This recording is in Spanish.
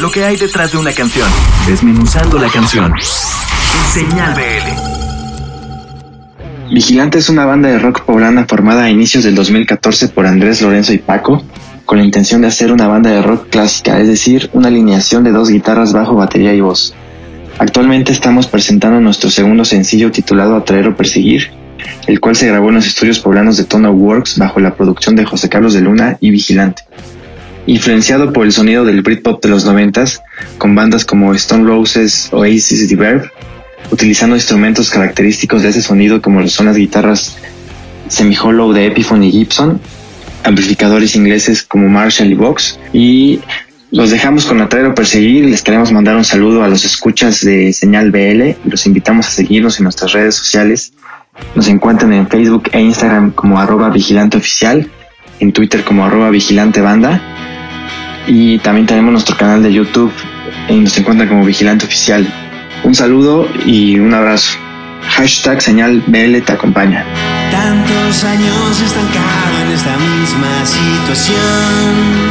lo que hay detrás de una canción, desmenuzando la canción. Señal BL. Vigilante es una banda de rock poblana formada a inicios del 2014 por Andrés Lorenzo y Paco, con la intención de hacer una banda de rock clásica, es decir, una alineación de dos guitarras, bajo, batería y voz. Actualmente estamos presentando nuestro segundo sencillo titulado Atraer o Perseguir, el cual se grabó en los estudios poblanos de Tono Works bajo la producción de José Carlos de Luna y Vigilante. Influenciado por el sonido del Britpop de los noventas, con bandas como Stone Roses, Oasis y The Verb, utilizando instrumentos característicos de ese sonido como son las guitarras semi-hollow de Epiphone y Gibson, amplificadores ingleses como Marshall y Vox, y los dejamos con Atraer o Perseguir. Les queremos mandar un saludo a los escuchas de Señal BL los invitamos a seguirnos en nuestras redes sociales. Nos encuentran en Facebook e Instagram como arroba vigilante oficial, en Twitter como arroba vigilante banda y también tenemos nuestro canal de YouTube y nos encuentran como vigilante oficial. Un saludo y un abrazo. Hashtag señal BL te acompaña. Tantos años estancado en esta misma situación